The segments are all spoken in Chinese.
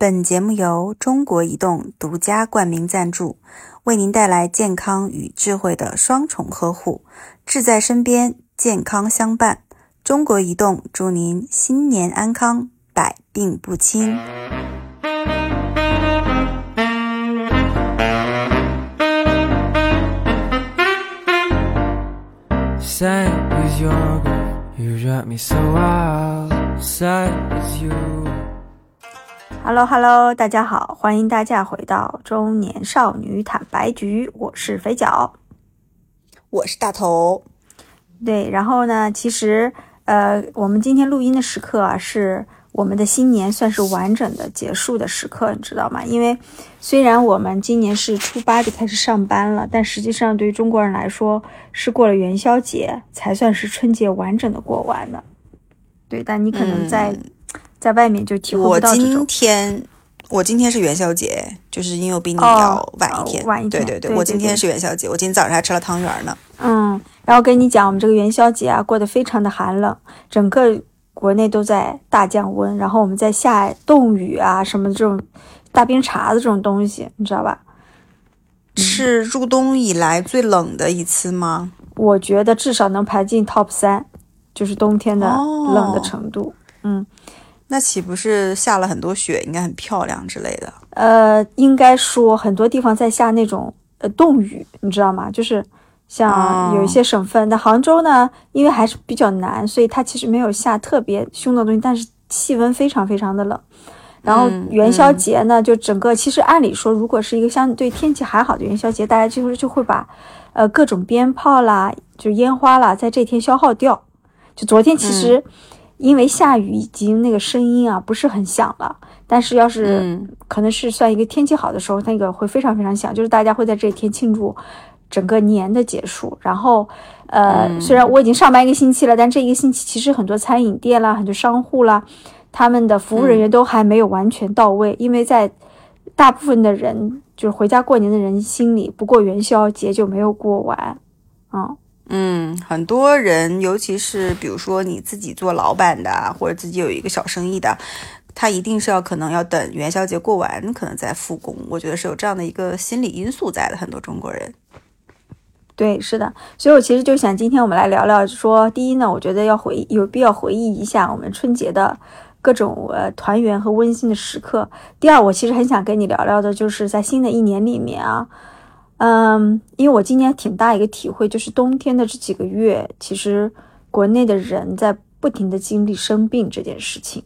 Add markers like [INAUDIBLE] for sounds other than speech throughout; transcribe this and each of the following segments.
本节目由中国移动独家冠名赞助，为您带来健康与智慧的双重呵护，志在身边，健康相伴。中国移动祝您新年安康，百病不侵。Sad is your girl, you drive me so wild. Sad is you. Hello Hello，大家好，欢迎大家回到中年少女坦白局，我是肥脚。我是大头，对，然后呢，其实呃，我们今天录音的时刻啊，是我们的新年算是完整的结束的时刻，你知道吗？因为虽然我们今年是初八就开始上班了，但实际上对于中国人来说，是过了元宵节才算是春节完整的过完的。对，但你可能在、在外面就体会到这种今。天我今天是元宵节，就是因为我比你哦要晚一天。哦晚一天对对对对我今天是元宵节，我今天早上还吃了汤圆呢。嗯，然后跟你讲，我们这个元宵节啊，过得非常的寒冷，整个国内都在大降温，然后我们在下冻雨啊，什么这种大冰碴子这种东西，你知道吧？是入冬以来最冷的一次吗？我觉得至少能排进 top 三，就是冬天的哦冷的程度。嗯，那岂不是下了很多雪，应该很漂亮之类的？呃，应该说很多地方在下那种呃冻雨，你知道吗？就是像哦有一些省份，那杭州呢，因为还是比较南，所以它其实没有下特别凶的东西，但是气温非常非常的冷。然后嗯元宵节呢，就整个其实按理说，如果是一个相对天气还好的元宵节，大家就是就会把呃各种鞭炮啦，就烟花啦，在这天消耗掉。就昨天其实因为下雨，已经那个声音啊不是很响了，但是要是、嗯可能是算一个天气好的时候，那个会非常非常响，就是大家会在这一天庆祝整个年的结束。然后，呃，虽然我已经上班一个星期了，但这一个星期其实很多餐饮店啦、很多商户啦，他们的服务人员都还没有完全到位，因为在大部分的人就是回家过年的人心里，不过元宵节就没有过完。嗯，嗯，很多人，尤其是比如说你自己做老板的，或者自己有一个小生意的，他一定是要可能要等元宵节过完，可能再复工。我觉得是有这样的一个心理因素在的，很多中国人。对，是的，所以我其实就想今天我们来聊聊说，第一呢，我觉得要回有必要回忆一下我们春节的各种呃团圆和温馨的时刻。第二，我其实很想跟你聊聊的，就是在新的一年里面啊，嗯，因为我今年挺大一个体会，就是冬天的这几个月，其实国内的人在不停的经历生病这件事情，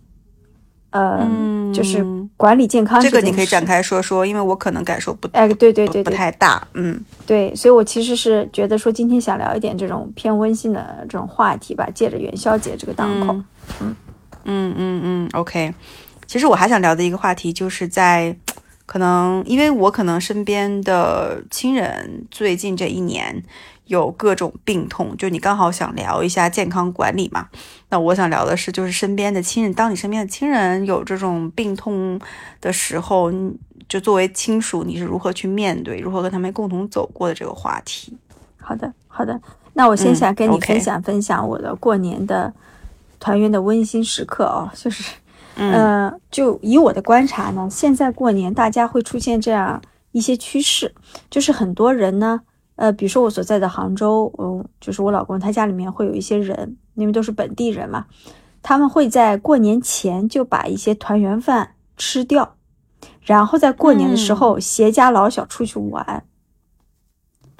呃，嗯就是管理健康这个你可以展。开说说，因为我可能感受不哎，对对对不对，太大。嗯对，所以我其实是觉得说，今天想聊一点这种偏温馨的这种话题吧，借着元宵节这个档口。嗯嗯嗯嗯，OK。其实我还想聊的一个话题，就是在可能因为我可能身边的亲人最近这一年有各种病痛，就你刚好想聊一下健康管理嘛。那我想聊的是，就是身边的亲人，当你身边的亲人有这种病痛的时候，就作为亲属，你是如何去面对，如何跟他们共同走过的这个话题。好的，好的。那我先嗯想跟你分享分享我的过年的团圆的温馨时刻哦，就是，嗯呃，就以我的观察呢，现在过年大家会出现这样一些趋势，就是很多人呢，呃，比如说我所在的杭州，嗯，就是我老公他家里面会有一些人，因为都是本地人嘛，他们会在过年前就把一些团圆饭吃掉，然后在过年的时候携家老小出去玩。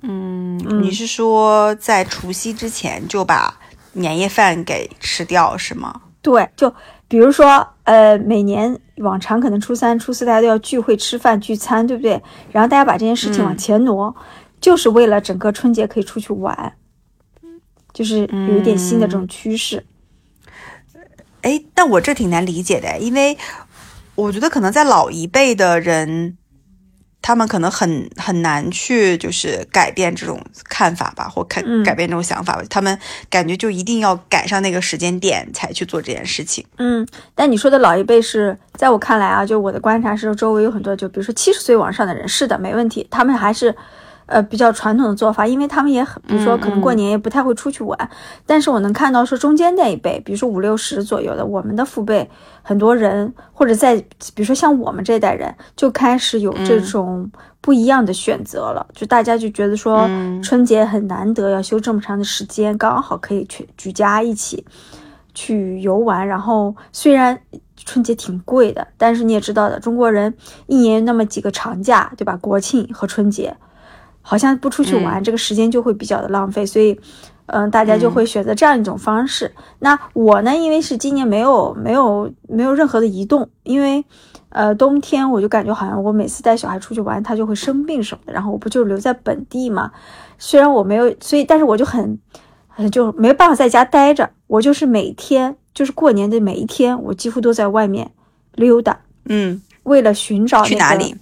嗯，嗯你是说在除夕之前就把年夜饭给吃掉是吗？对，就比如说，呃，每年往常可能初三、初四大家都要聚会吃饭聚餐，对不对？然后大家把这件事情往嗯前挪，就是为了整个春节可以出去玩，就是有一点新的这种趋势。哎，但我这挺难理解的，因为我觉得可能在老一辈的人，他们可能很很难去就是改变这种看法吧，或改嗯改变这种想法吧。他们感觉就一定要赶上那个时间点才去做这件事情。嗯，但你说的老一辈是在我看来啊，就我的观察是，周围有很多就比如说七十岁往上的人，是的，没问题，他们还是呃比较传统的做法，因为他们也很，比如说可能过年也不太会出去玩。但是我能看到说中间那一辈，比如说五六十左右的，我们的父辈很多人，或者在比如说像我们这代人，就开始有这种不一样的选择了。就大家就觉得说春节很难得，要休这么长的时间，刚好可以去举家一起去游玩。然后虽然。春节挺贵的，但是你也知道的，中国人一年那么几个长假，对吧？国庆和春节，好像不出去玩，这个时间就会比较的浪费，所以，嗯，大家就会选择这样一种方式。那我呢，因为是今年没有没有没有任何的移动，因为，呃，冬天我就感觉好像我每次带小孩出去玩，他就会生病什么的，然后我不就留在本地嘛？虽然我没有，所以但是我就很，就没办法在家待着，我就是每天。就是过年的每一天，我几乎都在外面溜达。嗯，为了寻找去哪里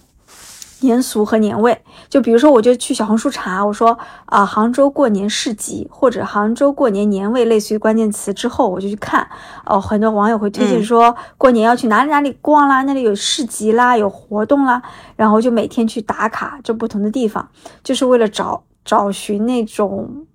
年俗和年味。就比如说，我就去小红书查，我说啊，杭州过年市集或者杭州过年年味，类似于关键词之后，我就去看。哦，很多网友会推荐说，过年要去哪里哪里逛啦，那里有市集啦，有活动啦，然后就每天去打卡这不同的地方，就是为了找找寻那种。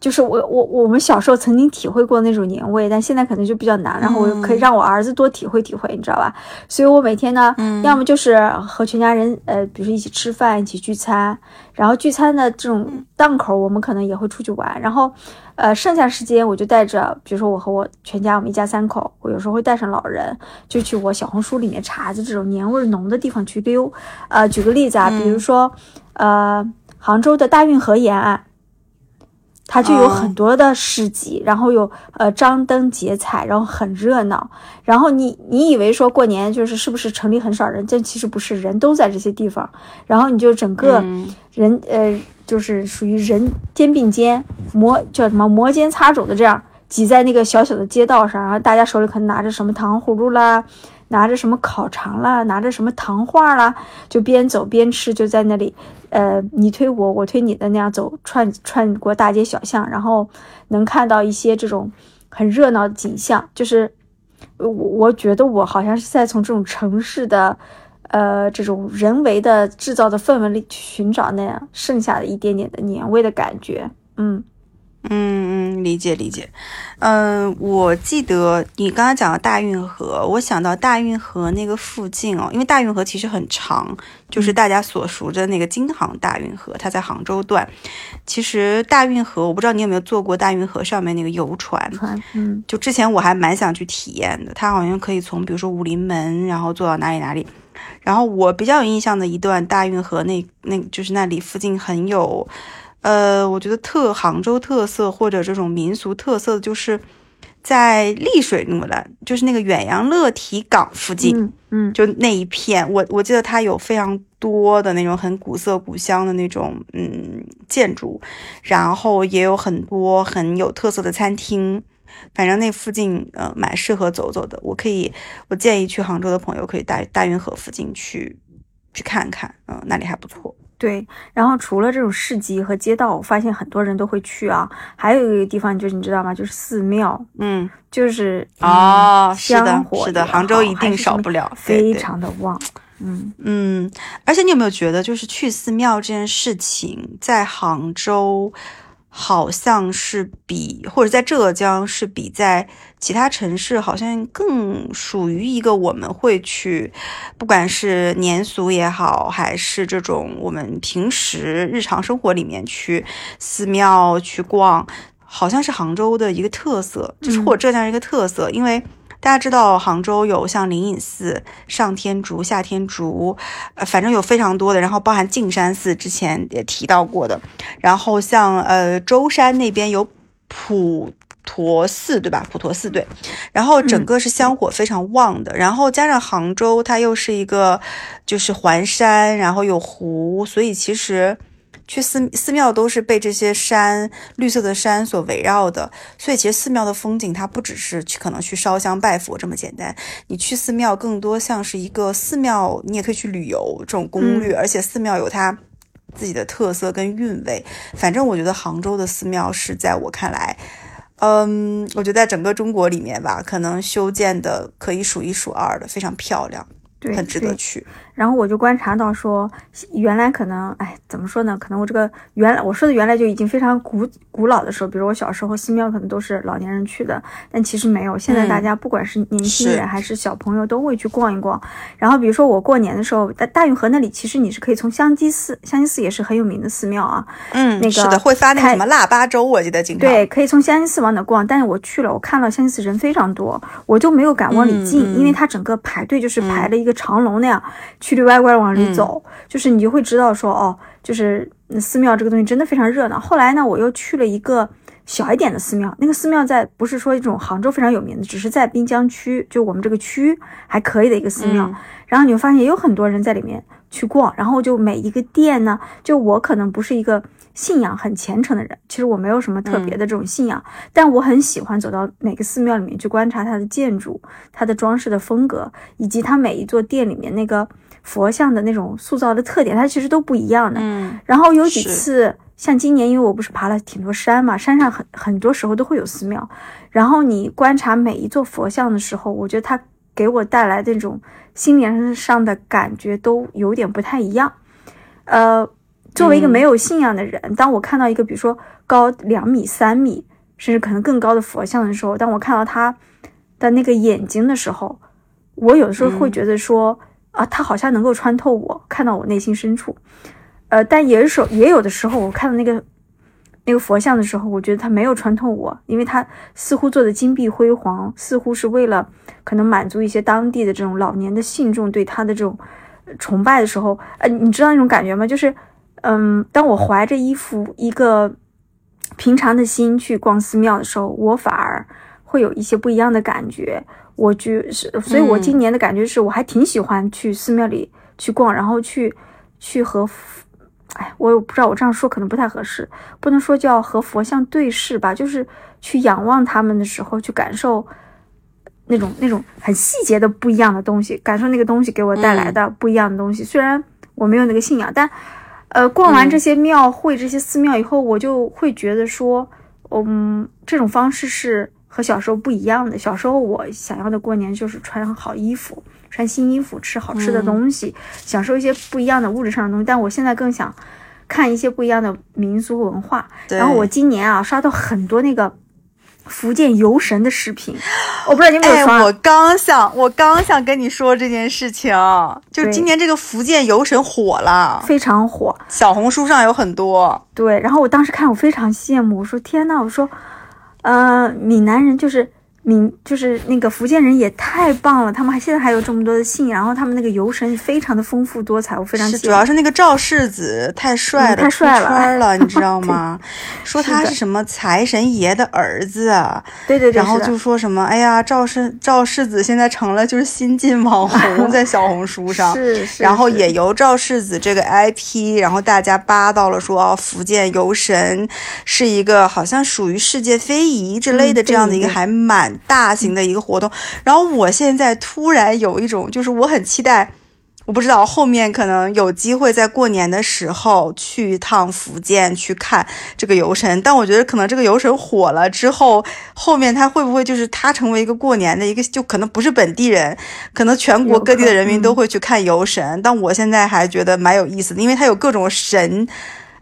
就是我我我们小时候曾经体会过那种年味，但现在可能就比较难。然后我可以让我儿子多体会体会，你知道吧？所以我每天呢，要么就是和全家人，呃，比如说一起吃饭，一起聚餐。然后聚餐的这种档口，我们可能也会出去玩。然后，呃，剩下时间我就带着，比如说我和我全家，我们一家三口，我有时候会带上老人，就去我小红书里面查的这种年味浓的地方去溜。呃，举个例子啊，比如说，呃，杭州的大运河沿岸。它就有很多的市集，然后有呃张灯结彩，然后很热闹。然后你你以为说过年就是是不是城里很少人？但其实不是，人都在这些地方。然后你就整个人呃就是属于人肩并肩，摩叫什么摩肩擦踵的这样挤在那个小小的街道上，然后大家手里可能拿着什么糖葫芦啦。拿着什么烤肠啦，拿着什么糖画啦，就边走边吃，就在那里，呃，你推我，我推你的那样走，串串过大街小巷，然后能看到一些这种很热闹的景象。就是我我觉得我好像是在从这种城市的，呃，这种人为的制造的氛围里去寻找那样剩下的一点点的年味的感觉，嗯。嗯嗯，理解理解。嗯，我记得你刚刚讲的大运河，我想到大运河那个附近哦，因为大运河其实很长，就是大家所熟的那个京杭大运河，它在杭州段。其实大运河，我不知道你有没有坐过大运河上面那个游船。船，嗯，就之前我还蛮想去体验的，它好像可以从比如说武林门，然后坐到哪里哪里。然后我比较有印象的一段大运河，那那就是那里附近很有。呃，我觉得特杭州特色或者这种民俗特色，就是在丽水那么的，就是那个远洋乐体港附近，嗯，就那一片，我我记得它有非常多的那种很古色古香的那种嗯建筑，然后也有很多很有特色的餐厅，反正那附近呃蛮适合走走的。我可以，我建议去杭州的朋友可以大大运河附近去去看看，嗯，那里还不错。对，然后除了这种市集和街道，我发现很多人都会去啊。还有一个地方就是你知道吗？就是寺庙，嗯，就是哦，香火是的，杭州一定少不了，非常的旺。嗯嗯，而且你有没有觉得，就是去寺庙这件事情，在杭州？好像是比或者在浙江是比在其他城市好像更属于一个我们会去，不管是年俗也好，还是这种我们平时日常生活里面去寺庙去逛，好像是杭州的一个特色，就是或者浙江一个特色，因为。大家知道杭州有像灵隐寺、上天竺、下天竺，呃，反正有非常多的，然后包含径山寺，之前也提到过的，然后像呃舟山那边有普陀寺，对吧？普陀寺对，然后整个是香火非常旺的，然后加上杭州它又是一个就是环山，然后有湖，所以其实。去寺寺庙都是被这些山绿色的山所围绕的，所以其实寺庙的风景它不只是去可能去烧香拜佛这么简单。你去寺庙更多像是一个寺庙，你也可以去旅游这种攻略，而且寺庙有它自己的特色跟韵味。反正我觉得杭州的寺庙是在我看来，嗯，我觉得在整个中国里面吧，可能修建的可以数一数二的，非常漂亮。很值得对去。然后我就观察到说，原来可能，哎，怎么说呢？可能我这个原来我说的原来就已经非常古古老的时候，比如我小时候寺庙可能都是老年人去的，但其实没有。现在嗯大家不管是年轻人还是小朋友，都会去逛一逛。然后比如说我过年的时候，在大运河那里，其实你是可以从香积寺，香积寺也是很有名的寺庙啊，嗯，那个是的，会发那个什么腊八粥，我记得经常。对，可以从香积寺往哪逛，但是我去了，我看到香积寺人非常多，我就没有敢往里进，因为它整个排队就是排了一个长龙那样，曲里歪拐地往里走，就是你就会知道说，哦，就是嗯寺庙这个东西真的非常热闹。后来呢，我又去了一个小一点的寺庙，那个寺庙在不是说一种杭州非常有名的，只是在滨江区，就我们这个区还可以的一个寺庙。嗯然后你会发现也有很多人在里面去逛，然后就每一个店呢，就我可能不是一个信仰很虔诚的人，其实我没有什么特别的这种信仰，但我很喜欢走到每个寺庙里面去观察它的建筑、它的装饰的风格，以及它每一座店里面那个佛像的那种塑造的特点，它其实都不一样的。嗯然后有几次，像今年，因为我不是爬了挺多山嘛，山上很很多时候都会有寺庙。然后你观察每一座佛像的时候，我觉得它给我带来的这种心灵上的感觉都有点不太一样。呃，作为一个嗯没有信仰的人，当我看到一个比如说高两米、三米，甚至可能更高的佛像的时候，当我看到他的那个眼睛的时候，我有的时候会嗯觉得说、啊，他好像能够穿透我，看到我内心深处。呃，但也有也有的时候，我看到那个那个佛像的时候，我觉得他没有穿透我，因为他似乎做的金碧辉煌，似乎是为了可能满足一些当地的这种老年的信众对他的这种崇拜的时候，呃，你知道那种感觉吗？就是，嗯，当我怀着一副一个平常的心去逛寺庙的时候，我反而会有一些不一样的感觉。我就是，所以我今年的感觉是，我还挺喜欢去寺庙里去逛，然后去去和佛，哎，我也不知道我这样说可能不太合适，不能说叫和佛像对视吧，就是去仰望他们的时候，去感受那种那种很细节的不一样的东西，感受那个东西给我带来的不一样的东西。虽然我没有那个信仰，但呃，逛完这些庙会、这些寺庙以后，我就会觉得说，嗯，这种方式是和小时候不一样的。小时候我想要的过年就是穿好衣服，穿新衣服，吃好吃的东西，享受一些不一样的物质上的东西。但我现在更想看一些不一样的民俗文化。然后我今年啊，刷到很多那个福建游神的视频，我不知道你有没有哎，刷。我刚想，我刚想跟你说这件事情，就是今年这个福建游神火了，非常火，小红书上有很多。对，然后我当时看我非常羡慕，我说天呐，我说，呃，闽南人就是闽就是那个福建人也太棒了，他们还现在还有这么多的信，然后他们那个游神非常的丰富多彩，我非常。主要是那个赵世子太帅了，嗯太帅了圈了，你知道 [LAUGHS] 吗？说他是什么财神爷的儿子，啊对对对，然后就说什么，哎呀，赵世赵世子现在成了就是新晋网红，[LAUGHS] 在小红书上。是是，然后也由赵世子这个 IP，然后大家扒到了说，哦，福建游神是一个好像属于世界非遗之类的嗯这样的一个还蛮大型的一个活动。然后我现在突然有一种，就是我很期待。我不知道后面可能有机会在过年的时候去一趟福建去看这个游神，但我觉得可能这个游神火了之后，后面他会不会就是他成为一个过年的一个，就可能不是本地人，可能全国各地的人民都会去看游神。但我现在还觉得蛮有意思的，因为它有各种神。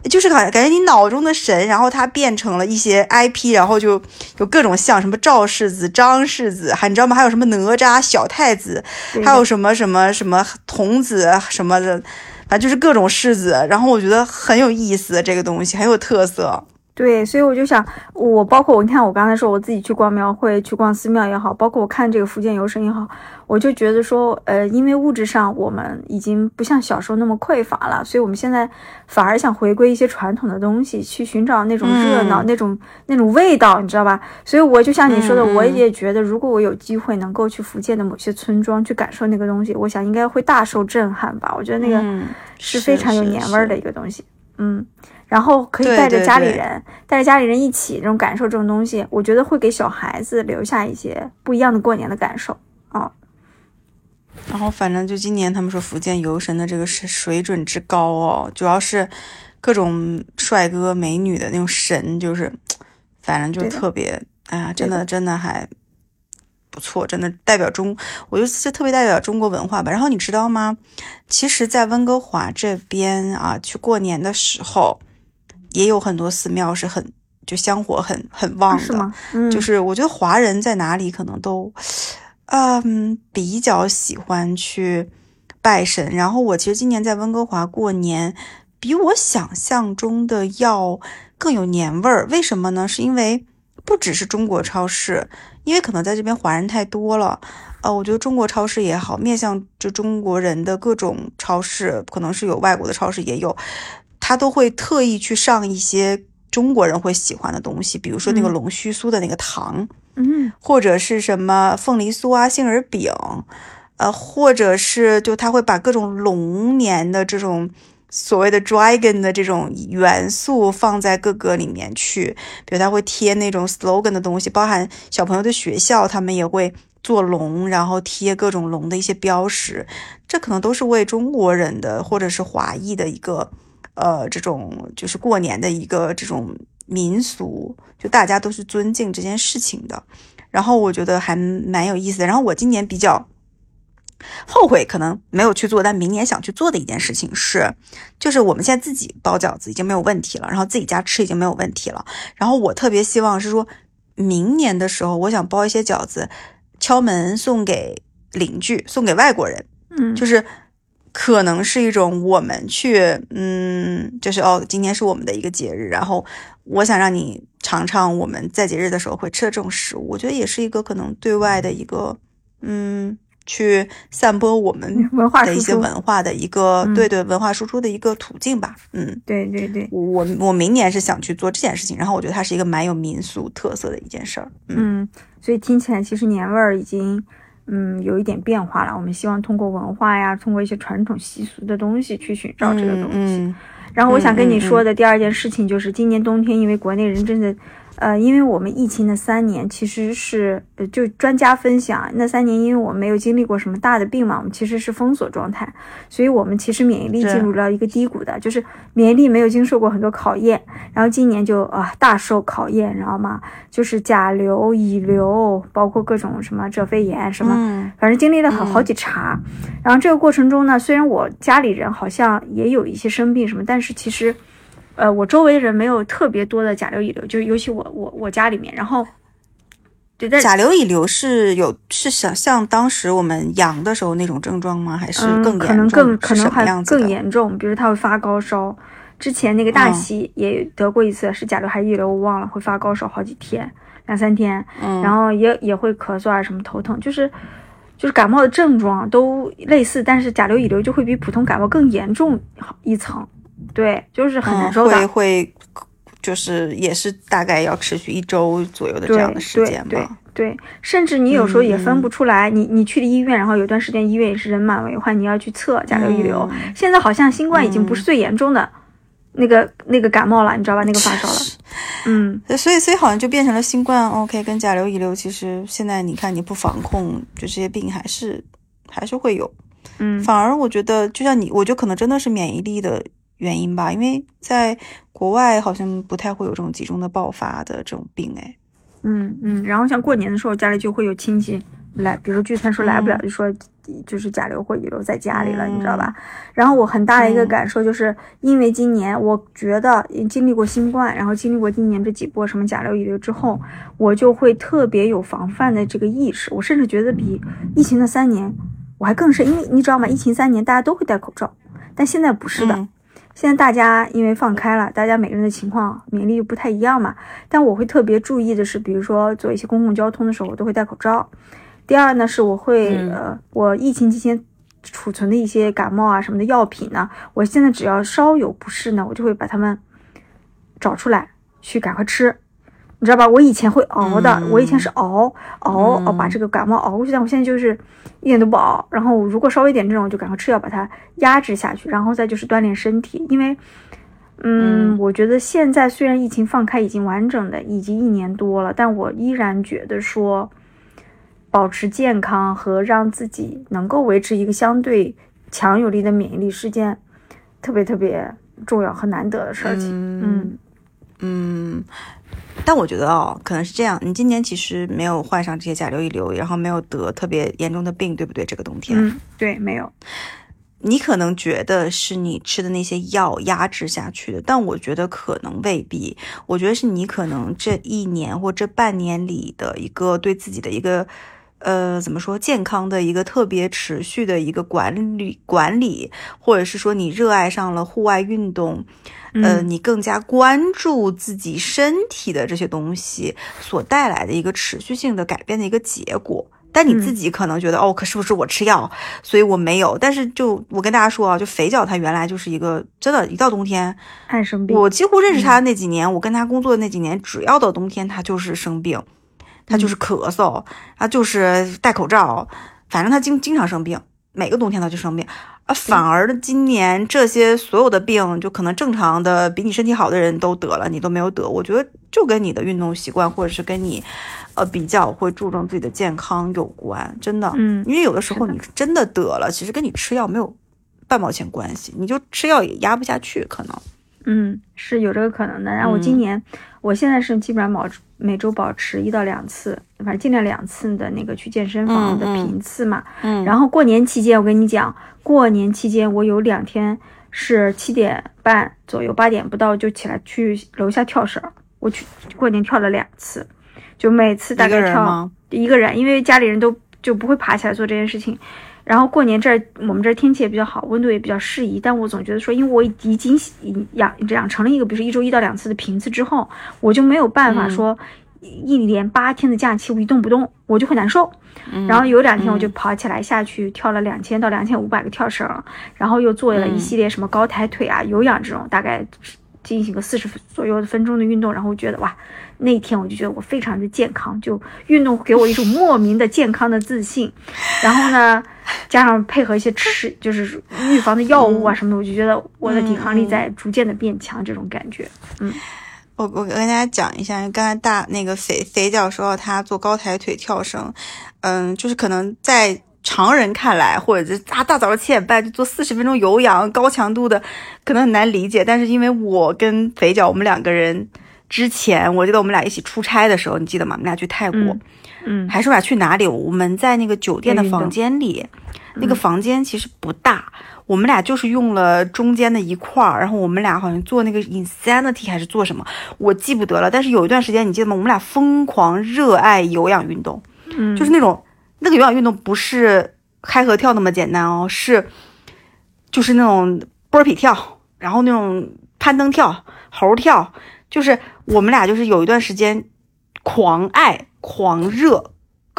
就是感感觉你脑中的神，然后它变成了一些 IP，然后就有各种像什么赵世子、张世子，还你知道吗？还有什么哪吒、小太子，还有什么什么什么童子什么的，反正就是各种世子。然后我觉得很有意思，这个东西很有特色。对，所以我就想，我包括我你看，我刚才说我自己去逛庙会、去逛寺庙也好，包括我看这个福建游神也好，我就觉得说，呃，因为物质上我们已经不像小时候那么匮乏了，所以我们现在反而想回归一些传统的东西，去寻找那种热闹、嗯那种那种味道，你知道吧？所以我就像你说的，我也觉得，如果我有机会能够去福建的某些村庄去感受那个东西，我想应该会大受震撼吧。我觉得那个嗯是非常有年味儿的一个东西。嗯，然后可以带着家里人，带着家里人一起这种感受这种东西，我觉得会给小孩子留下一些不一样的过年的感受。然后反正就今年他们说福建游神的这个水水准之高哦，主要是各种帅哥美女的那种神，就是 [TSK] 反正就特别，哎呀，真的真的还不错，真的代表中，我觉得这特别代表中国文化吧。然后你知道吗？其实，在温哥华这边啊，去过年的时候，也有很多寺庙是很就香火很很旺的。是吗？嗯，就是我觉得华人在哪里可能都，嗯，比较喜欢去拜神。然后我其实今年在温哥华过年，比我想象中的要更有年味儿。为什么呢？是因为不只是中国超市，因为可能在这边华人太多了。呃，我觉得中国超市也好，面向就中国人的各种超市，可能是有外国的超市也有，他都会特意去上一些中国人会喜欢的东西，比如说那个嗯龙须酥的那个糖。嗯或者是什么凤梨酥啊、杏仁饼，呃，或者是就他会把各种龙年的这种所谓的 dragon 的这种元素放在各个里面去，比如他会贴那种 slogan 的东西，包含小朋友的学校，他们也会做龙，然后贴各种龙的一些标识，这可能都是为中国人的或者是华裔的一个呃这种就是过年的一个这种民俗，就大家都是尊敬这件事情的。然后我觉得还蛮有意思的。然后我今年比较后悔，可能没有去做，但明年想去做的一件事情是，就是我们现在自己包饺子已经没有问题了，然后自己家吃已经没有问题了。然后我特别希望是说，明年的时候，我想包一些饺子，敲门送给邻居，送给外国人。嗯，就是可能是一种我们去，嗯，就是哦，今天是我们的一个节日，然后我想让你尝尝我们在节日的时候会吃的这种食物，我觉得也是一个可能对外的一个，嗯，去散播我们 [LAUGHS] 文化的一些文化的一个，嗯。对对，文化输出的一个途径吧，嗯。对对对，我我我明年是想去做这件事情，然后我觉得它是一个蛮有民俗特色的一件事儿，嗯。嗯，所以听起来其实年味儿已经嗯有一点变化了。我们希望通过文化呀，通过一些传统习俗的东西去寻找这个东西。嗯然后我想跟你说的第二件事情就是，今年冬天因为国内人真的，呃，因为我们疫情的三年其实是，呃，就专家分享那三年，因为我们没有经历过什么大的病嘛，我们其实是封锁状态，所以我们其实免疫力进入了一个低谷的，就是免疫力没有经受过很多考验，然后今年就啊大受考验，你知道吗？就是甲流、乙流，包括各种什么浙肺炎什么。嗯反正经历了好嗯好几茬，然后这个过程中呢，虽然我家里人好像也有一些生病什么，但是其实，呃，我周围的人没有特别多的甲流乙流，就尤其我我我家里面，然后，对，甲流乙流是有是像像当时我们阳的时候那种症状吗？还是嗯，更严重？可能更可能还更严重，比如他会发高烧。之前那个大嗯喜也得过一次，是甲流还是乙流我忘了，会发高烧好几天，两三天，嗯，然后也也会咳嗽啊，什么头疼，就是就是感冒的症状都类似，但是甲流乙流就会比普通感冒更严重一层，对，就是很难嗯受的。会会就是也是大概要持续一周左右的这样的时间吧。对对，甚至你有时候也分嗯不出来，你你去了医院，然后有段时间医院也是人满为患，你要去测甲流乙流。嗯现在好像新冠已经不是最严重的那个、那个感冒了，你知道吧？那个发烧了，[LAUGHS] 嗯，所以所以好像就变成了新冠 OK 跟甲流乙流，其实现在你看你不防控，就这些病还是还是会有。嗯反而我觉得，就像你，我觉得可能真的是免疫力的原因吧，因为在国外好像不太会有这种集中的爆发的这种病，哎，嗯嗯，然后像过年的时候，家里就会有亲戚来，比如说聚餐说来不了，嗯就说就是甲流或乙流在家里了，你知道嗯吧？然后我很大的一个嗯感受就是，因为今年我觉得经历过新冠，然后经历过今年这几波什么甲流、乙流之后，我就会特别有防范的这个意识。我甚至觉得比疫情的三年我还更深，因为你知道吗？疫情三年大家都会戴口罩，但现在不是的。嗯现在大家因为放开了，大家每个人的情况免疫力又不太一样嘛。但我会特别注意的是，比如说做一些公共交通的时候，我都会戴口罩。第二呢，是我会、嗯呃，我疫情期间储存的一些感冒啊什么的药品呢，我现在只要稍有不适呢，我就会把它们找出来去赶快吃。你知道吧？我以前会熬的，嗯我以前是熬熬熬把这个感冒熬过去，但我现在就是一点都不熬。然后如果稍微有点这种，我就赶快吃药把它压制下去，然后再就是锻炼身体，因为。嗯，嗯我觉得现在虽然疫情放开已经完整的已经一年多了，但我依然觉得说，保持健康和让自己能够维持一个相对强有力的免疫力是件特别特别重要和难得的事情。嗯嗯嗯，但我觉得哦，可能是这样，你今年其实没有患上这些甲流、乙流，然后没有得特别严重的病，对不对？这个冬天，嗯，对，没有。你可能觉得是你吃的那些药压制下去的，但我觉得可能未必。我觉得是你可能这一年或这半年里的一个对自己的一个，呃，怎么说，健康的一个特别持续的一个管理管理，或者是说你热爱上了户外运动，呃，嗯你更加关注自己身体的这些东西所带来的一个持续性的改变的一个结果。但你自嗯己可能觉得，哦，可是不是我吃药，所以我没有。但是就我跟大家说啊，就肥脚他原来就是一个真的，一到冬天，爱生病。我几乎认识他的那几年，我跟他工作的那几年，只要到冬天他就是生病，他就是咳嗽，他就是戴口罩，反正他经经常生病，每个冬天他就生病。啊，反而今年这些所有的病，就可能正常的比你身体好的人都得了，你都没有得。我觉得就跟你的运动习惯，或者是跟你，呃，比较会注重自己的健康有关，真的。嗯因为有的时候你真的得了，其实跟你吃药没有半毛钱关系，你就吃药也压不下去，可能。嗯，是有这个可能的。然后我今嗯年，我现在是基本上保持每周保持一到两次，反正尽量两次的那个去健身房的频次嘛。嗯然后过年期间，我跟你讲，过年期间我有两天是七点半左右，八点不到就起来去楼下跳绳儿。我去过年跳了两次，就每次大概跳？一个人，因为家里人都就不会爬起来做这件事情。然后过年这儿我们这儿天气也比较好，温度也比较适宜，但我总觉得说，因为我已经养养成了一个，比如说一周一到两次的频次之后，我就没有办法嗯。说一连八天的假期我一动不动，我就会难受。嗯。然后有两天我就跑起来下去跳了两千到两千五百个跳绳，然后又做了一系列什么高抬腿啊、有氧这种，大概进行个四十左右的分钟的运动，然后我觉得哇，那一天我就觉得我非常的健康，就运动给我一种莫名的健康的自信，然后呢，加上配合一些吃就是预防的药物啊什么的，我就觉得我的抵抗力在逐渐的变强，这种感觉。嗯我我跟大家讲一下，刚才大那个肥肥脚说到他做高抬腿跳绳，嗯，就是可能在常人看来，或者是啊大早上七点半就做四十分钟有氧高强度的，可能很难理解。但是因为我跟肥脚我们两个人之前，我记得我们俩一起出差的时候，你记得吗？我们俩去泰国，嗯嗯还是我俩去哪里？我们在那个酒店的房间里，那个嗯房间其实不大，我们俩就是用了中间的一块儿，然后我们俩好像做那个 insanity 还是做什么，我记不得了。但是有一段时间，你记得吗？我们俩疯狂热爱有氧运动，嗯，就是那种那个有氧运动不是开合跳那么简单哦，是就是那种波比跳，然后那种攀登跳、猴跳，就是我们俩就是有一段时间狂爱狂热，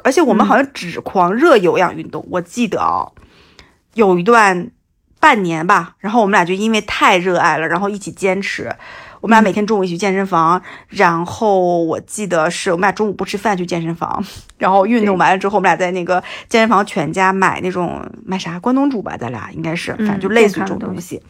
而且我们嗯好像只狂热有氧运动。我记得哦，有一段半年吧，然后我们俩就因为太热爱了，然后一起坚持。我们俩每天中午一起去健身房，然后我记得是我们俩中午不吃饭去健身房，[LAUGHS] 然后运动完了之后，我们俩在那个健身房全家买那种买啥关东煮吧，咱俩应该是，反正就嗯类似于这种东西。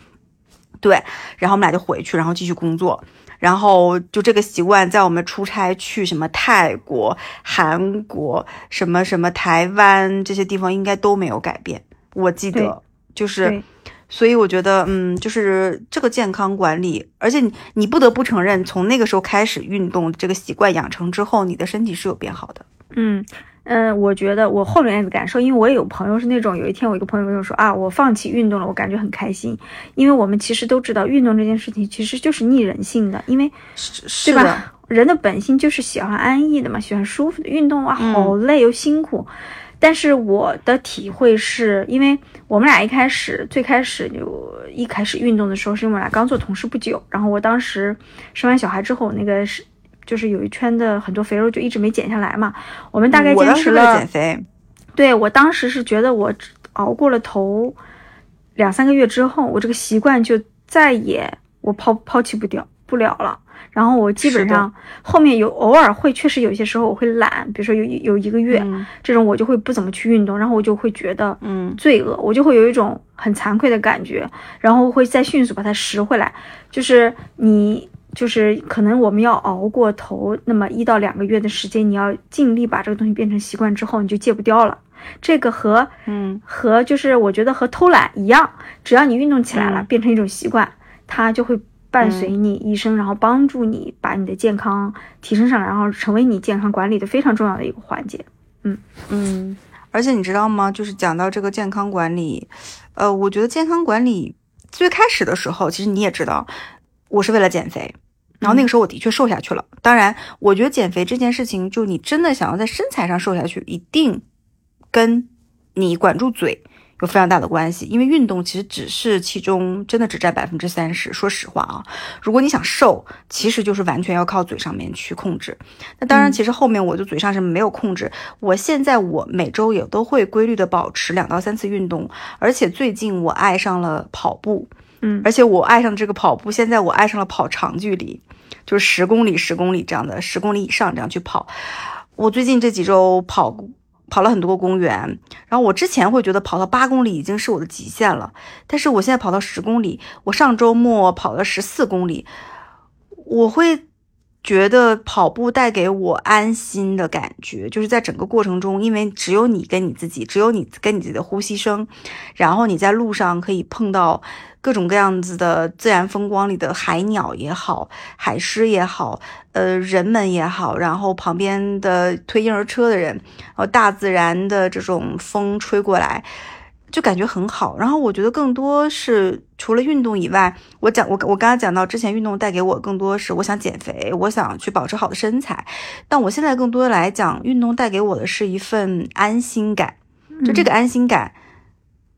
对，然后我们俩就回去，然后继续工作，然后就这个习惯，在我们出差去什么泰国、韩国、什么什么台湾这些地方，应该都没有改变。我记得就是对，所以我觉得，嗯，就是这个健康管理，而且你你不得不承认，从那个时候开始运动这个习惯养成之后，你的身体是有变好的。嗯嗯，我觉得我后面的感受，因为我也有朋友是那种，有一天我一个朋友跟我说啊，我放弃运动了，我感觉很开心，因为我们其实都知道，运动这件事情其实就是逆人性的，因为是是吧？人的本性就是喜欢安逸的嘛，喜欢舒服的。运动哇，嗯好累又辛苦。但是我的体会是，因为我们俩一开始最开始就一开始运动的时候，是因为我俩刚做同事不久，然后我当时生完小孩之后，那个是就是有一圈的很多肥肉就一直没减下来嘛。我们大概坚持了减肥，对我当时是觉得我熬过了头两三个月之后，我这个习惯就再也我抛抛弃不掉不了了。然后我基本上后面有偶尔会，确实有些时候我会懒，比如说有有一个月、嗯。这种，我就会不怎么去运动，然后我就会觉得嗯。罪恶，我就会有一种很惭愧的感觉，然后会再迅速把它拾回来。就是你，就是可能我们要熬过头那么一到两个月的时间，你要尽力把这个东西变成习惯之后，你就戒不掉了。这个和嗯。和就是我觉得和偷懒一样，只要你运动起来了，嗯。变成一种习惯，它就会伴随你一生，然后帮助你把你的健康提升上来，然后成为你健康管理的非常重要的一个环节。嗯，而且你知道吗？就是讲到这个健康管理，呃，我觉得健康管理最开始的时候，其实你也知道，我是为了减肥，然后那个时候我的确瘦下去了。当然，我觉得减肥这件事情，就你真的想要在身材上瘦下去，一定跟你管住嘴有非常大的关系，因为运动其实只是其中真的只占百分之三十。说实话啊，如果你想瘦，其实就是完全要靠嘴上面去控制。那当然，嗯其实后面我就嘴上是没有控制。我现在我每周也都会规律的保持两到三次运动，而且最近我爱上了跑步，嗯而且我爱上这个跑步，现在我爱上了跑长距离，就是十公里、十公里这样的，十公里以上这样去跑。我最近这几周跑跑了很多公园，然后我之前会觉得跑到八公里已经是我的极限了，但是我现在跑到十公里，我上周末跑了十四公里，我会觉得跑步带给我安心的感觉，就是在整个过程中，因为只有你跟你自己，只有你跟你自己的呼吸声，然后你在路上可以碰到各种各样子的自然风光里的海鸟也好，海狮也好，呃，人们也好，然后旁边的推婴儿车的人，然后大自然的这种风吹过来。就感觉很好，然后我觉得更多是除了运动以外，我讲我我刚刚讲到之前运动带给我更多是我想减肥，我想去保持好的身材，但我现在更多的来讲，运动带给我的是一份安心感，就这个安心感，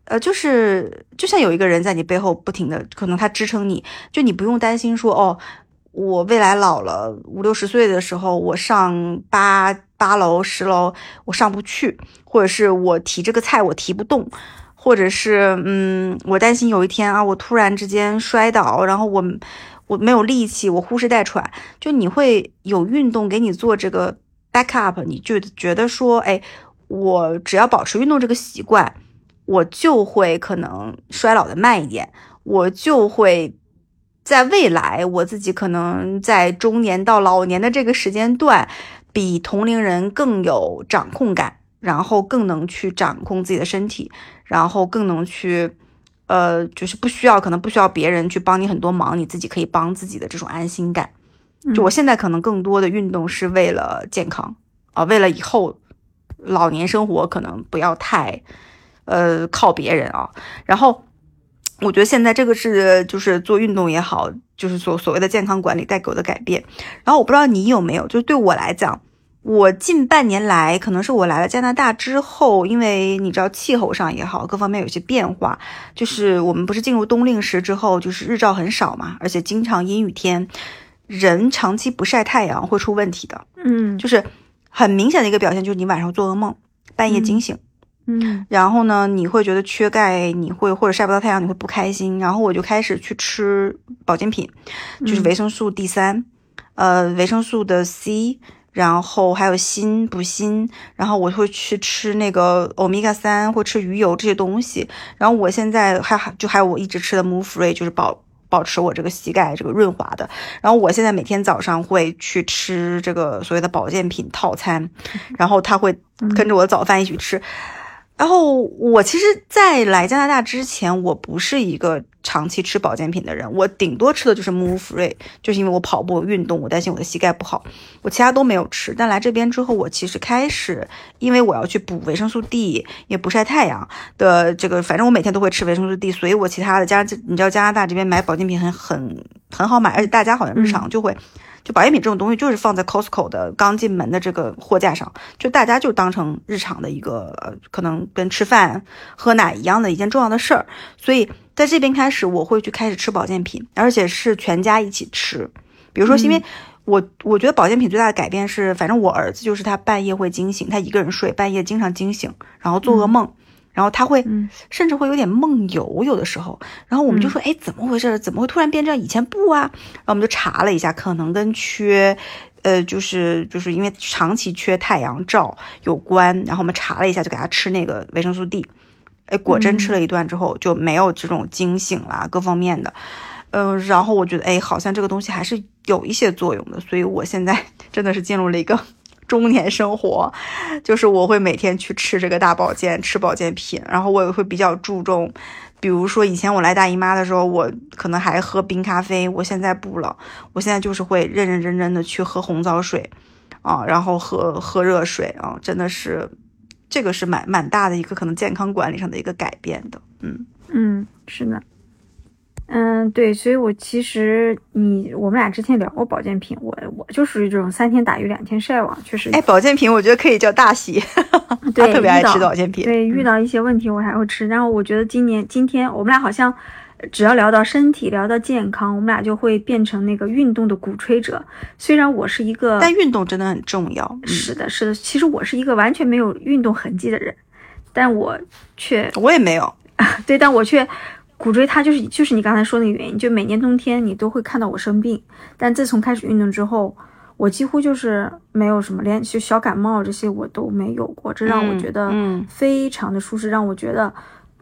呃，就是就像有一个人在你背后不停的，可能他支撑你，就你不用担心说哦，我未来老了五六十岁的时候，我上八八楼十楼我上不去，或者是我提这个菜我提不动。或者是嗯，我担心有一天啊，我突然之间摔倒，然后我我没有力气，我呼哧带喘。就你会有运动给你做这个 backup，你就觉得说，哎，我只要保持运动这个习惯，我就会可能衰老的慢一点，我就会在未来我自己可能在中年到老年的这个时间段，比同龄人更有掌控感。然后更能去掌控自己的身体，然后更能去，呃，就是不需要可能不需要别人去帮你很多忙，你自己可以帮自己的这种安心感。就我现在可能更多的运动是为了健康啊、为了以后老年生活可能不要太，呃，靠别人啊。然后我觉得现在这个是就是做运动也好，就是所所谓的健康管理带给我的改变。然后我不知道你有没有，就是对我来讲。我近半年来，可能是我来了加拿大之后，因为你知道气候上也好，各方面有些变化，就是我们不是进入冬令时之后，就是日照很少嘛，而且经常阴雨天，人长期不晒太阳会出问题的。嗯就是很明显的一个表现，就是你晚上做噩梦，半夜惊醒，嗯然后呢，你会觉得缺钙，你会或者晒不到太阳，你会不开心。然后我就开始去吃保健品，就是嗯维生素 D 三、呃，维生素的 C。然后还有锌补锌，然后我会去吃那个欧米伽三会吃鱼油这些东西。然后我现在还还就还有我一直吃的 Move Free，就是保保持我这个膝盖这个润滑的。然后我现在每天早上会去吃这个所谓的保健品套餐，然后他会跟着我的早饭一起吃。然后我其实，在来加拿大之前，我不是一个长期吃保健品的人，我顶多吃的就是 Move Free，就是因为我跑步运动，我担心我的膝盖不好，我其他都没有吃。但来这边之后，我其实开始，因为我要去补维生素 D，也不晒太阳的这个，反正我每天都会吃维生素 D，所以我其他的加，你知道加拿大这边买保健品很很很好买，而且大家好像日常就会。就保健品这种东西，就是放在 Costco 的刚进门的这个货架上，就大家就当成日常的一个，呃，可能跟吃饭、喝奶一样的一件重要的事儿。所以在这边开始，我会去开始吃保健品，而且是全家一起吃。比如说，因为我我觉得保健品最大的改变是，反正我儿子就是他半夜会惊醒，他一个人睡，半夜经常惊醒，然后做噩梦。然后他会嗯甚至会有点梦游，有的时候，然后我们就说，哎，怎么回事？怎么会突然变这样？以前不啊。然后我们就查了一下，可能跟缺，呃，就是就是因为长期缺太阳照有关。然后我们查了一下，就给他吃那个维生素 D。哎，果真吃了一段之后就没有这种惊醒啦，各方面的。嗯、然后我觉得，哎，好像这个东西还是有一些作用的，所以我现在 [LAUGHS] 真的是进入了一个中年生活，就是我会每天去吃这个大保健，吃保健品，然后我也会比较注重，比如说以前我来大姨妈的时候，我可能还喝冰咖啡，我现在不了，我现在就是会认认真真的去喝红枣水，啊，然后喝喝热水啊，真的是，这个是蛮蛮大的一个可能健康管理上的一个改变的，嗯嗯，是的。嗯，对，所以我其实你我们俩之前聊过保健品，我我就属于这种三天打鱼两天晒网，确实。哎，保健品我觉得可以叫大喜，[LAUGHS] 对，他特别爱吃保健品。对，遇到一些问题我还会吃。然后我觉得今年今天我们俩好像，只要聊到身体，聊到健康，我们俩就会变成那个运动的鼓吹者。虽然我是一个，但运动真的很重要。嗯是的，是的，其实我是一个完全没有运动痕迹的人，但我却我也没有，[LAUGHS] 对，但我却鼓吹它，就是就是你刚才说那个原因，就每年冬天你都会看到我生病，但自从开始运动之后，我几乎就是没有什么，连就小感冒这些我都没有过，这让我觉得嗯非常的舒适，让我觉得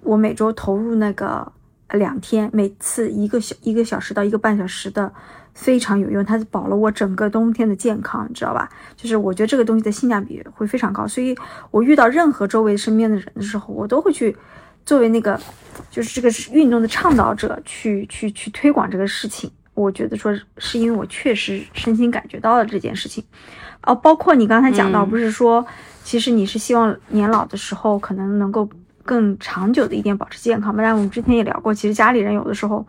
我每周投入那个呃两天，每次一个小一个小时到一个半小时的。非常有用，它保了我整个冬天的健康，你知道吧？就是我觉得这个东西的性价比会非常高，所以我遇到任何周围身边的人的时候，我都会去作为那个就是这个是运动的倡导者去去去推广这个事情。我觉得说是因为我确实身心感觉到了这件事情，哦，包括你刚才讲到，嗯不是说其实你是希望年老的时候可能能够更长久的一点保持健康吗？但我们之前也聊过，其实家里人有的时候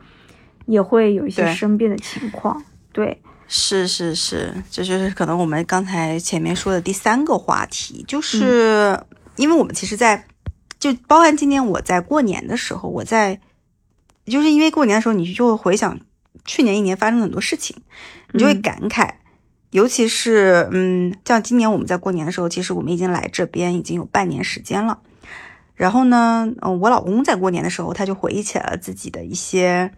也会有一些生病的情况，对，是是是，这就是可能我们刚才前面说的第三个话题，就是、因为我们其实在，就包含今年我在过年的时候，我在，就是因为过年的时候，你就会回想去年一年发生的很多事情，你就会嗯感慨。尤其是，嗯，像今年我们在过年的时候，其实我们已经来这边已经有半年时间了。然后呢，嗯，我老公在过年的时候，他就回忆起来了自己的一些，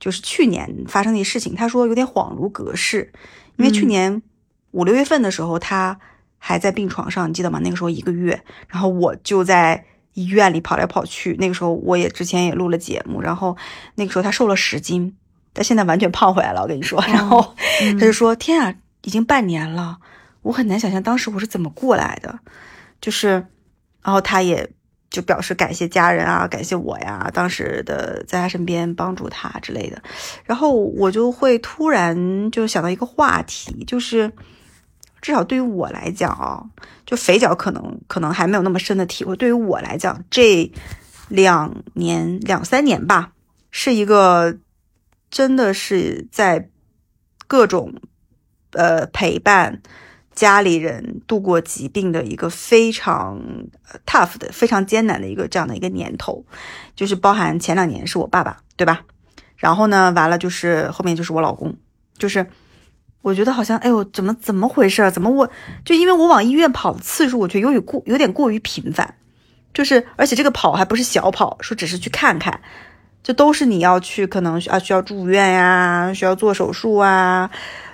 就是去年发生的一些事情。他说有点恍如隔世，因为去嗯年五六月份的时候，他还在病床上，你记得吗？那个时候一个月，然后我就在医院里跑来跑去。那个时候我也之前也录了节目，然后那个时候他瘦了十斤，他现在完全胖回来了。我跟你说，然后嗯他就说：“天啊，已经半年了，我很难想象当时我是怎么过来的。”就是，然后他也就表示感谢家人啊，感谢我呀，当时的在他身边帮助他之类的。然后我就会突然就想到一个话题，就是至少对于我来讲啊，就肥脚可能可能还没有那么深的体会。对于我来讲，这两年两三年吧，是一个真的是在各种呃陪伴家里人度过疾病的一个非常 tough 的、非常艰难的一个这样的一个年头，就是包含前两年是我爸爸，对吧？然后呢，完了就是后面就是我老公，就是我觉得好像，哎呦，怎么怎么回事儿？怎么我就因为我往医院跑的次数，我觉得有点过有点过于频繁，就是而且这个跑还不是小跑，说只是去看看，这都是你要去可能啊需要住院呀，需要做手术啊，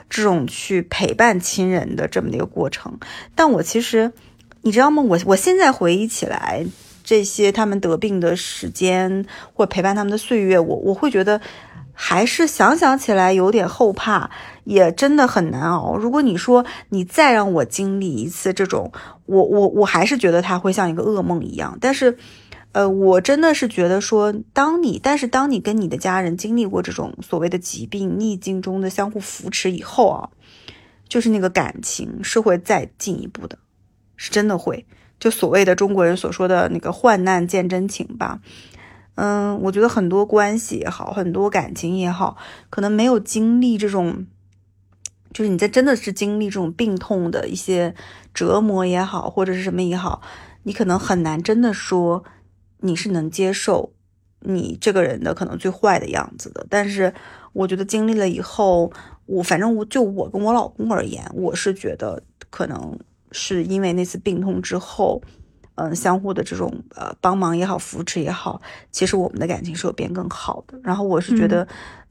这种去陪伴亲人的这么的一个过程。但我其实你知道吗？我我现在回忆起来。这些他们得病的时间或陪伴他们的岁月，我我会觉得还是想想起来有点后怕，也真的很难熬。如果你说你再让我经历一次这种，我我我还是觉得它会像一个噩梦一样。但是，呃，我真的是觉得说，当你但是当你跟你的家人经历过这种所谓的疾病逆境中的相互扶持以后啊，就是那个感情是会再进一步的，是真的会。就所谓的中国人所说的那个患难见真情吧，嗯，我觉得很多关系也好，很多感情也好，可能没有经历这种，就是你在真的是经历这种病痛的一些折磨也好，或者是什么也好，你可能很难真的说你是能接受你这个人的可能最坏的样子的。但是我觉得经历了以后，我反正我就我跟我老公而言，我是觉得可能。是因为那次病痛之后，嗯，相互的这种呃帮忙也好，扶持也好，其实我们的感情是有变更好的。然后我是觉得，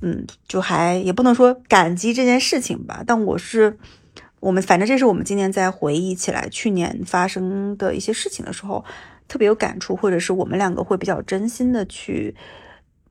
嗯,嗯，就还也不能说感激这件事情吧，但我是我们反正这是我们今年在回忆起来去年发生的一些事情的时候，特别有感触，或者是我们两个会比较真心的去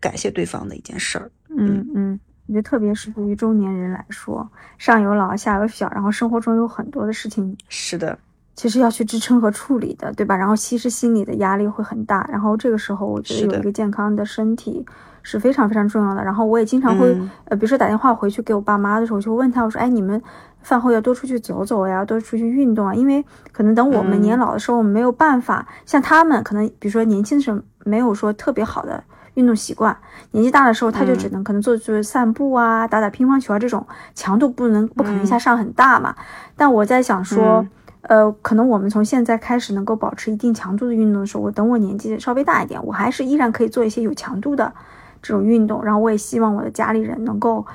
感谢对方的一件事儿。嗯嗯我觉得特别是对于中年人来说，上有老下有小，然后生活中有很多的事情是的，其实要去支撑和处理的，对吧？然后其实心理的压力会很大，然后这个时候我觉得有一个健康的身体是非常非常重要的。然后我也经常会，嗯呃，比如说打电话回去给我爸妈的时候，我就问他，我说，哎，你们饭后要多出去走走呀，多出去运动啊，因为可能等我们嗯年老的时候，我们没有办法像他们，可能比如说年轻的时候没有说特别好的。运动习惯，年纪大的时候，他就只能可能做做散步啊，打打乒乓球啊，这种强度不能不可能一下上很大嘛。但我在想说，呃，可能我们从现在开始能够保持一定强度的运动的时候，我等我年纪稍微大一点，我还是依然可以做一些有强度的这种运动。然后我也希望我的家里人能够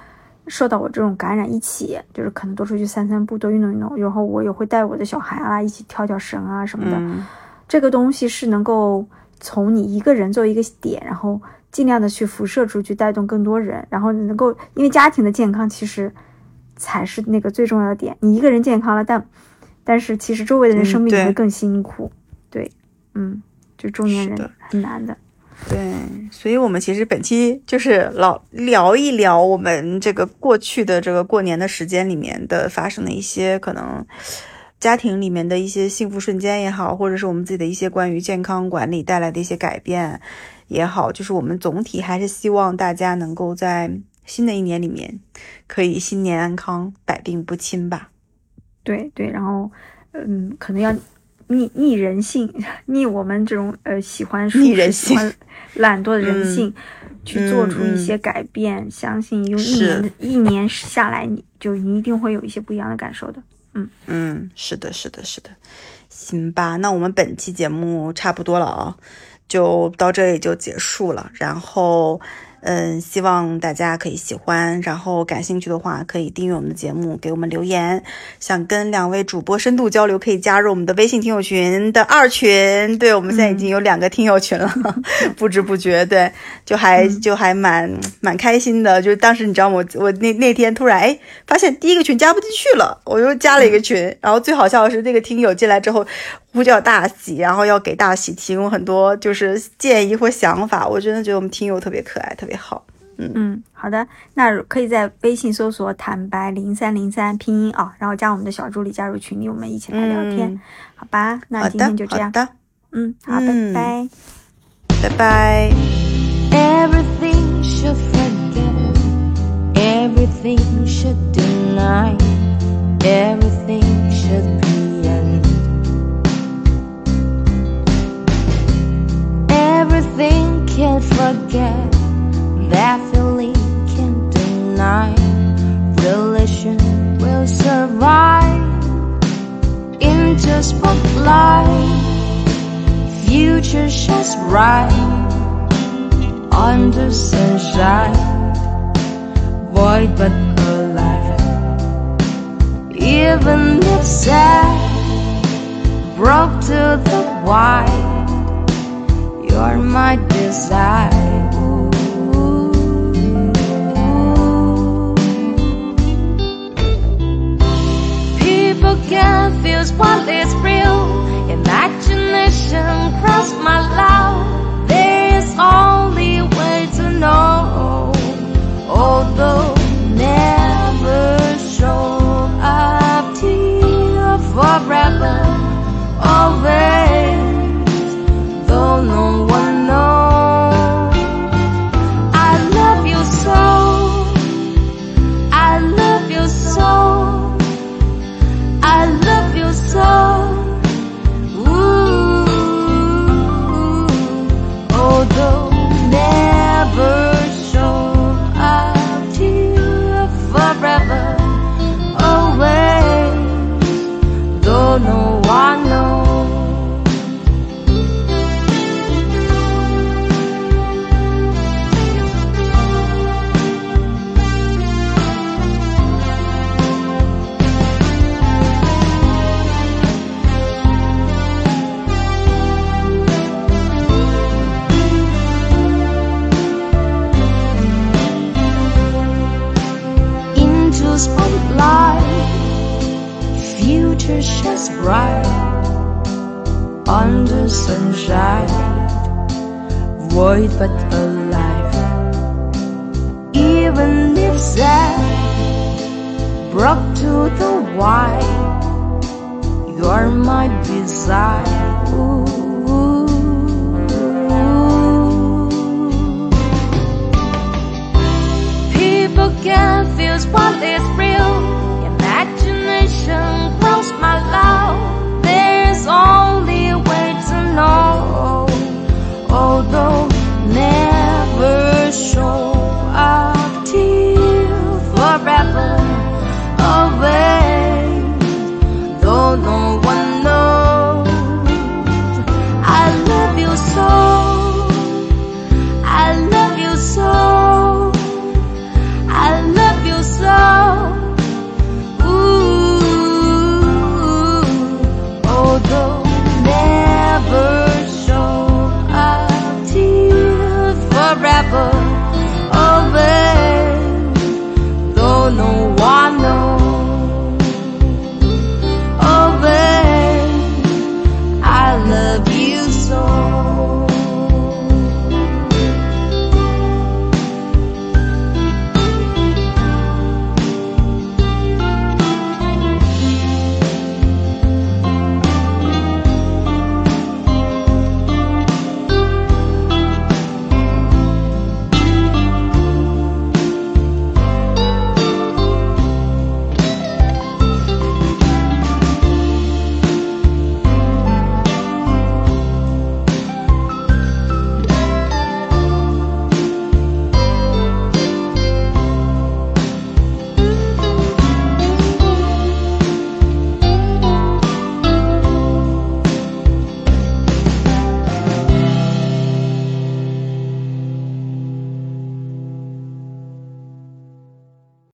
受到我这种感染，一起就是可能多出去散散步，多运动运动。然后我也会带我的小孩啊一起跳跳绳啊什么的。嗯这个东西是能够从你一个人作为一个点，然后尽量的去辐射出去，带动更多人，然后能够因为家庭的健康其实才是那个最重要的点。你一个人健康了，但但是其实周围的人生病你会更辛苦。对，嗯，就中年人是很难的。对，所以我们其实本期就是老聊一聊我们这个过去的这个过年的时间里面的发生的一些可能家庭里面的一些幸福瞬间也好，或者是我们自己的一些关于健康管理带来的一些改变也好，就是我们总体还是希望大家能够在新的一年里面可以新年安康，百病不侵吧。对对，然后嗯，可能要逆逆人性，逆我们这种呃喜欢逆人性懒惰的人嗯性，去做出嗯一些改变。相信用一年一年下来，你就你一定会有一些不一样的感受的。嗯，是的，是的，是的，行吧，那我们本期节目差不多了啊，就到这里就结束了。然后，嗯，希望大家可以喜欢，然后感兴趣的话可以订阅我们的节目，给我们留言。想跟两位主播深度交流，可以加入我们的微信听友群的二群。对，我们现在已经有两个听友群了，[LAUGHS] 不知不觉，对，就还就还蛮蛮开心的。就是当时你知道吗？我我那那天突然哎发现第一个群加不进去了，我又加了一个群。然后最好笑的是，那个听友进来之后呼叫大喜，然后要给大喜提供很多就是建议或想法。我真的觉得我们听友特别可爱，特别好。嗯嗯，好的，那可以在微信搜索“坦白零三零三”拼音啊，然后加我们的小助理加入群里，我们一起来聊天，嗯好吧？那今天就这样，好的，嗯，好，嗯拜拜。拜拜。Everything should forget, everything should deny, everything should be end. Everything can forget, that feeling can deny. Relation will survive into spotlight. Future shines bright under sunshine, void but alive. Even if sad, broke to the white, you're my desire. Confuse what is real. Imagination cross my love. There is only way to know. Although never show up to you forever. Always,